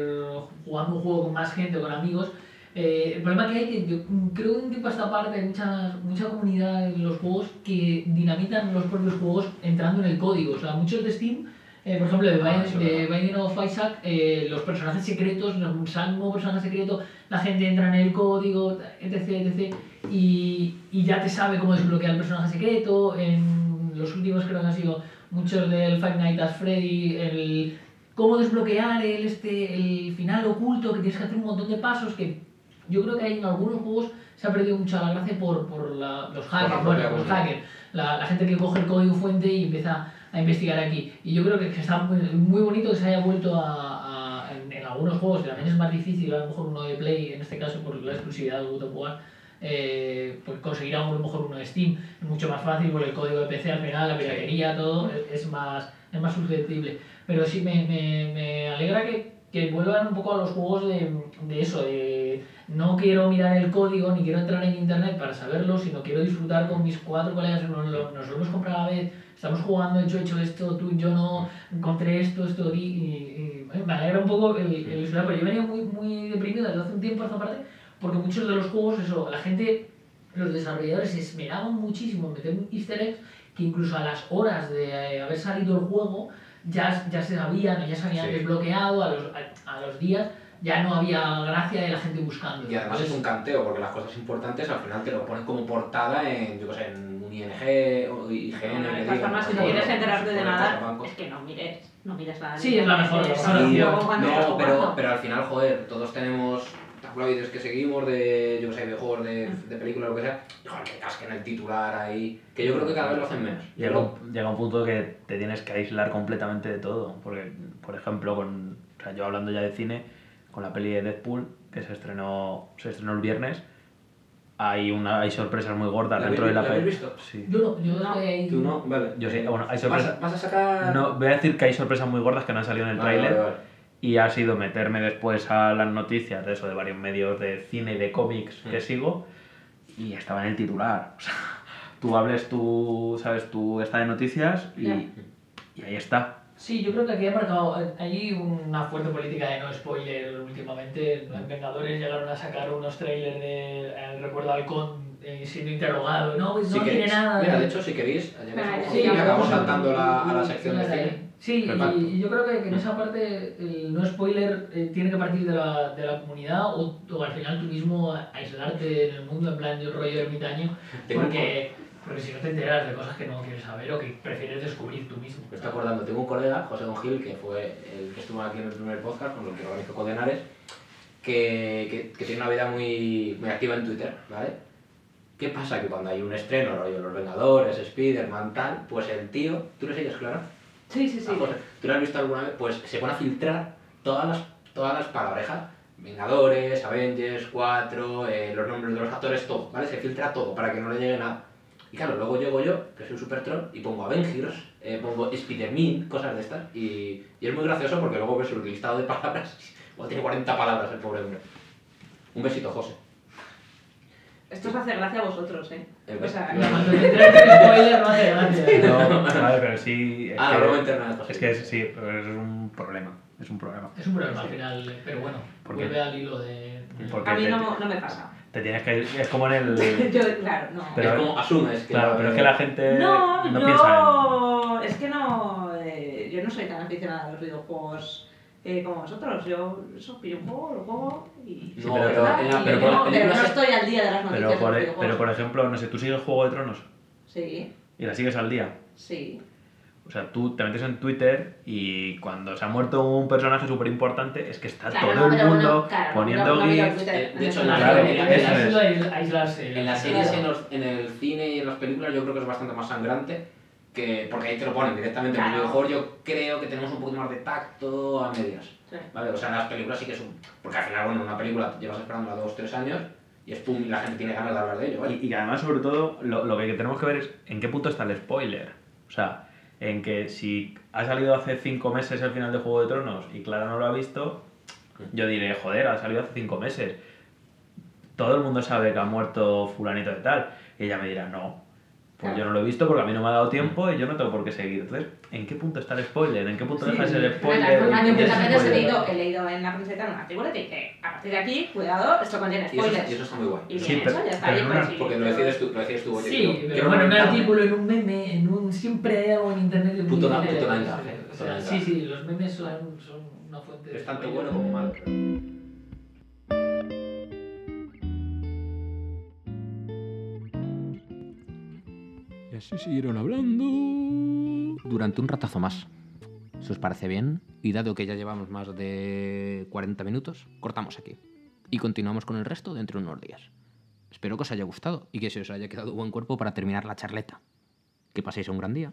jugando un juego con más gente o con amigos. Eh, el problema que hay que yo creo que un tiempo a esta parte hay mucha, mucha comunidad en los juegos que dinamitan los propios juegos entrando en el código. O sea, muchos de Steam, eh, por ejemplo, de, Ah, de. Binding of Isaac, eh, los personajes secretos, los- salen nuevos personajes secretos, la gente entra en el código, etc, etc, y, y ya te sabe cómo desbloquear el personaje secreto. En los últimos creo que han sido muchos del Five Nights at Freddy, el cómo desbloquear el, este, el final oculto, que tienes que hacer un montón de pasos que yo creo que hay en algunos juegos se ha perdido mucha la gracia por, por la- los hackers, la bueno, los hackers, la, la gente que coge el código fuente y empieza a investigar aquí. Y yo creo que, está muy, muy bonito que se haya vuelto a, a- en, en algunos juegos, que también es más difícil, a lo mejor uno de Play, en este caso por la exclusividad de War, eh, pues conseguir a lo mejor uno de Steam es mucho más fácil por el código de PC al final, la piratería, todo es, es más, es más susceptible. Pero sí me, me, me alegra que, que vuelvan un poco a los juegos de, de eso, de no quiero mirar el código ni quiero entrar en internet para saberlo, sino quiero disfrutar con mis cuatro colegas, nos lo, nos lo hemos comprado a la vez, estamos jugando, yo he hecho esto, tú y yo no, encontré esto, esto y, y me alegra un poco el, el pero yo venía muy, muy deprimido desde hace un tiempo a esta parte, porque muchos de los juegos, eso, la gente, los desarrolladores se esmeraban muchísimo en meter easter eggs que incluso a las horas de eh, haber salido el juego ya, ya se sabían, ya se habían Sí. desbloqueado, a los, a, a los días ya no había gracia de la gente buscando. Y además es un canteo, porque las cosas importantes al final te lo ponen como portada en, yo qué sé, en un ING o IGN. de que todas digan, formas, si no quieres enterarte de nada, es que no mires, no mires la Sí, es la mejor, No, pero, pero al final, joder, todos tenemos tabloides que seguimos de, yo sé, de juegos, de, de películas, lo que sea. Joder, que casquen el titular ahí, que yo creo que cada vez lo hacen menos. Llega un, llega un punto que te tienes que aislar completamente de todo. Porque, por ejemplo, con, o sea, yo hablando ya de cine, con la peli de Deadpool, que se estrenó, se estrenó el viernes, hay, una, hay sorpresas muy gordas ¿La dentro de habéis- la la habéis peli. visto? Sí. Yo no, yo No. estoy ahí- Tú no, vale. Yo sí, bueno, hay ¿Vas sorpresas. a, vas a sacar...? No, voy a decir que hay sorpresas muy gordas que no han salido en el Vale, tráiler. vale, vale. Y ha sido meterme después a las noticias de eso, de varios medios de cine y de cómics que Mm. sigo, y estaba en el titular. O sea, tú hables, tú, sabes, tú estás en noticias y, y ahí está. Sí, yo creo que aquí ha marcado, hay una fuerte política de no spoiler últimamente. En Vengadores llegaron a sacar unos trailers de, eh, recuerdo Halcón eh, siendo interrogado, no, pues Si no tiene nada. mira, de- hecho, si queréis, estamos sí, acabamos saltando la- a la sección de cine. Sí, y, y yo creo que, que en esa parte el no spoiler eh, tiene que partir de la, de la comunidad o, o al final tú mismo aislarte en el mundo en plan de un rollo ermitaño porque, porque si no te enteras de cosas que no quieres saber o que prefieres descubrir tú mismo. Me estoy acordando, tengo un colega, José Don Gil, que fue el que estuvo aquí en el primer podcast, con el que organizó Codenares, que, que, que tiene una vida muy, muy activa en Twitter, ¿vale? ¿Qué pasa? Que cuando hay un estreno, rollo Los Vengadores, Spider-Man, tal, pues el tío, ¿tú le sigues, Clara? Sí, sí, sí. Ah, José, ¿Tú lo has visto alguna vez? Pues se pone a filtrar todas las, todas las palabrejas. Vengadores, Avengers, 4, eh, los nombres de los actores, todo, ¿vale? Se filtra todo para que no le llegue nada. Y claro, luego llego yo, que soy un super troll, y pongo Avengers, eh, pongo Spider-Man, cosas de estas, y, y es muy gracioso porque luego ves el listado de palabras, igual tiene 40 palabras el pobre hombre. Un besito, José. Esto os hace gracia a vosotros, ¿eh? O sea, spoiler no hace gracia. No, vale, pero sí. Es Ah, que, la broma interna de José. Es que es- sí, pero es un problema. Es un problema. Es un problema al final, pero bueno, ¿Por qué? vuelve al hilo de... Porque a mí te- no, no me pasa. Te tienes que ir. Es como en el. Yo, claro, no. Pero- es como asumes que. Claro, pero es que la gente No, no yo... piensa Es que no... eh, yo no soy tan aficionada a los videojuegos eh, como vosotros. Yo eso, pillo un juego, lo juego y... No, pero- pero, y pero, no, pero no estoy al día de las noticias Pero por, e- de pero por ejemplo, no sé, tú sigues Juego de Tronos Sí, y la sigues al día. sí. O sea, tú te metes en Twitter y cuando se ha muerto un personaje súper importante es que está Claro, todo no, el mundo bueno, claro, poniendo no, no gifs. Eh, de hecho, en las series, Claro. en, los- en el cine y en las películas, yo creo que es bastante más sangrante. Que, porque ahí te lo ponen directamente Claro. videojuego. Yo creo que tenemos un poquito más de tacto a medias. Sí. ¿Vale? O sea, en las películas sí que es un. Porque al final, bueno, una película llevas esperándola dos, tres años y es pum, y la gente tiene ganas de hablar de ello, ¿vale? Y, y además, sobre todo, lo, lo que tenemos que ver es en qué punto está el spoiler. O sea, en que si ha salido hace cinco meses el final de Juego de Tronos y Clara no lo ha visto, yo diré, joder, ha salido hace cinco meses. Todo el mundo sabe que ha muerto fulanito de tal. Y ella me dirá, no. Pues yo no lo he visto porque a mí no me ha dado tiempo y yo no tengo por qué seguir. Entonces, ¿en qué punto está el spoiler? ¿En qué punto Sí, deja de ser spoiler? las ¿En qué muchas es veces he spoiler? leído, he leído en la camiseta en un artículo y te dice, a partir de aquí, cuidado, esto contiene Y eso, spoilers. y eso está muy guay. Y Sí, bien pero- hecho, ya está no pues una- Porque lo decides tú, lo decides tú, oye, Sí, pero bueno, en un artículo, en un meme, en un... Siempre hay algo en internet que Puto puto puto Sí, sí, los memes son, son una fuente de... Es tanto bueno como malo. Así siguieron hablando. Durante un ratazo más. Si os parece bien, y dado que ya llevamos más de 40 minutos, cortamos aquí. Y continuamos con el resto dentro de unos días. Espero que os haya gustado y que se os haya quedado buen cuerpo para terminar la charleta. Que paséis un gran día.